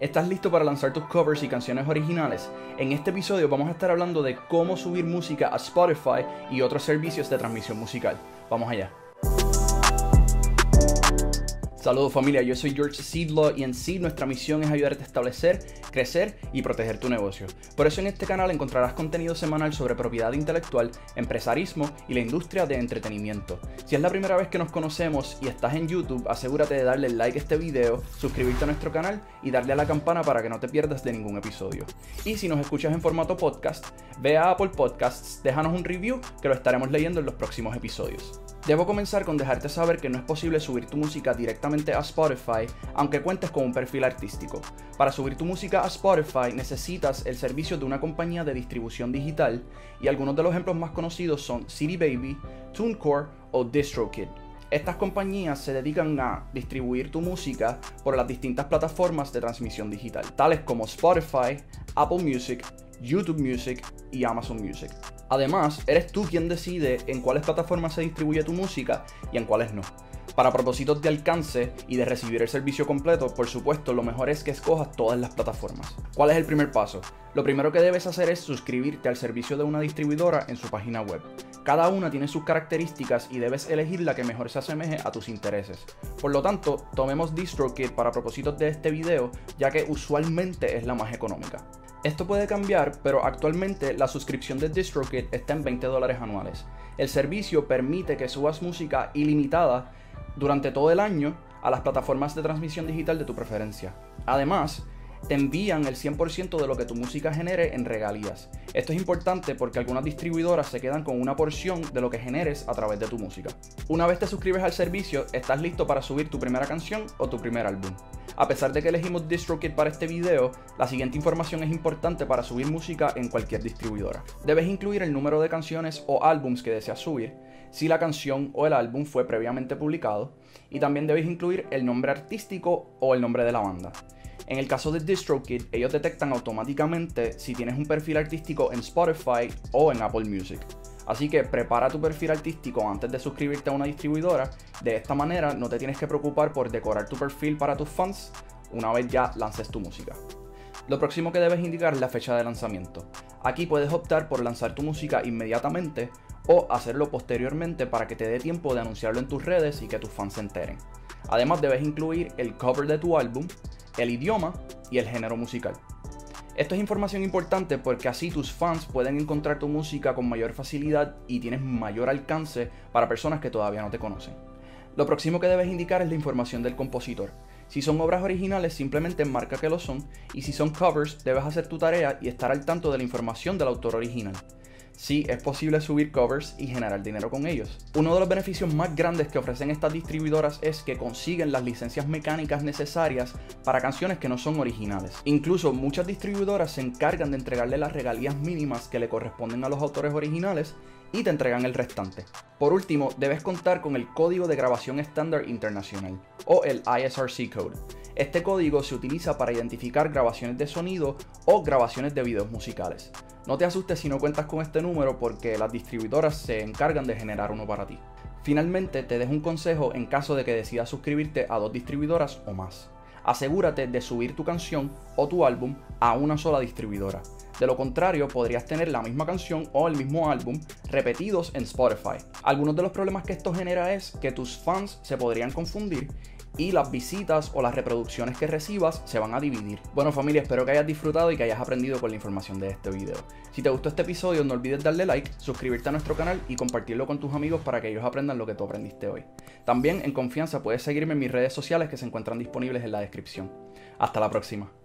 ¿Estás listo para lanzar tus covers y canciones originales? En este episodio vamos a estar hablando de cómo subir música a Spotify y otros servicios de transmisión musical. Vamos allá. Saludos familia, yo soy George Seedlaw y en sí nuestra misión es ayudarte a establecer, crecer y proteger tu negocio. Por eso en este canal encontrarás contenido semanal sobre propiedad intelectual, empresarismo y la industria de entretenimiento. Si es la primera vez que nos conocemos y estás en YouTube, asegúrate de darle like a este video, suscribirte a nuestro canal y darle a la campana para que no te pierdas de ningún episodio. Y si nos escuchas en formato podcast, ve a Apple Podcasts, déjanos un review que lo estaremos leyendo en los próximos episodios. Debo comenzar con dejarte saber que no es posible subir tu música directamente a Spotify aunque cuentes con un perfil artístico. Para subir tu música a Spotify necesitas el servicio de una compañía de distribución digital y algunos de los ejemplos más conocidos son CD Baby, TuneCore o DistroKid. Estas compañías se dedican a distribuir tu música por las distintas plataformas de transmisión digital, tales como Spotify, Apple Music, YouTube Music y Amazon Music. Además, eres tú quien decide en cuáles plataformas se distribuye tu música y en cuáles no. Para propósitos de alcance y de recibir el servicio completo, por supuesto, lo mejor es que escojas todas las plataformas. ¿Cuál es el primer paso? Lo primero que debes hacer es suscribirte al servicio de una distribuidora en su página web. Cada una tiene sus características y debes elegir la que mejor se asemeje a tus intereses. Por lo tanto, tomemos DistroKid para propósitos de este video, ya que usualmente es la más económica. Esto puede cambiar, pero actualmente la suscripción de DistroKid está en 20 dólares anuales. El servicio permite que subas música ilimitada durante todo el año a las plataformas de transmisión digital de tu preferencia. Además, te envían el 100% de lo que tu música genere en regalías. Esto es importante porque algunas distribuidoras se quedan con una porción de lo que generes a través de tu música. Una vez te suscribes al servicio, estás listo para subir tu primera canción o tu primer álbum. A pesar de que elegimos DistroKid para este video, la siguiente información es importante para subir música en cualquier distribuidora. Debes incluir el número de canciones o álbums que deseas subir, si la canción o el álbum fue previamente publicado, y también debes incluir el nombre artístico o el nombre de la banda. En el caso de DistroKid, ellos detectan automáticamente si tienes un perfil artístico en Spotify o en Apple Music. Así que prepara tu perfil artístico antes de suscribirte a una distribuidora. De esta manera no te tienes que preocupar por decorar tu perfil para tus fans una vez ya lances tu música. Lo próximo que debes indicar es la fecha de lanzamiento. Aquí puedes optar por lanzar tu música inmediatamente o hacerlo posteriormente para que te dé tiempo de anunciarlo en tus redes y que tus fans se enteren. Además debes incluir el cover de tu álbum, el idioma y el género musical. Esto es información importante porque así tus fans pueden encontrar tu música con mayor facilidad y tienes mayor alcance para personas que todavía no te conocen. Lo próximo que debes indicar es la información del compositor. Si son obras originales, simplemente marca que lo son, y si son covers, debes hacer tu tarea y estar al tanto de la información del autor original. Sí, es posible subir covers y generar dinero con ellos. Uno de los beneficios más grandes que ofrecen estas distribuidoras es que consiguen las licencias mecánicas necesarias para canciones que no son originales. Incluso muchas distribuidoras se encargan de entregarle las regalías mínimas que le corresponden a los autores originales y te entregan el restante. Por último, debes contar con el Código de Grabación Estándar Internacional, o el ISRC Code. Este código se utiliza para identificar grabaciones de sonido o grabaciones de videos musicales. No te asustes si no cuentas con este número porque las distribuidoras se encargan de generar uno para ti. Finalmente, te dejo un consejo en caso de que decidas suscribirte a dos distribuidoras o más. Asegúrate de subir tu canción o tu álbum a una sola distribuidora. De lo contrario, podrías tener la misma canción o el mismo álbum repetidos en Spotify. Algunos de los problemas que esto genera es que tus fans se podrían confundir y las visitas o las reproducciones que recibas se van a dividir. Bueno familia, espero que hayas disfrutado y que hayas aprendido con la información de este video. Si te gustó este episodio no olvides darle like, suscribirte a nuestro canal y compartirlo con tus amigos para que ellos aprendan lo que tú aprendiste hoy. También en confianza puedes seguirme en mis redes sociales que se encuentran disponibles en la descripción. Hasta la próxima.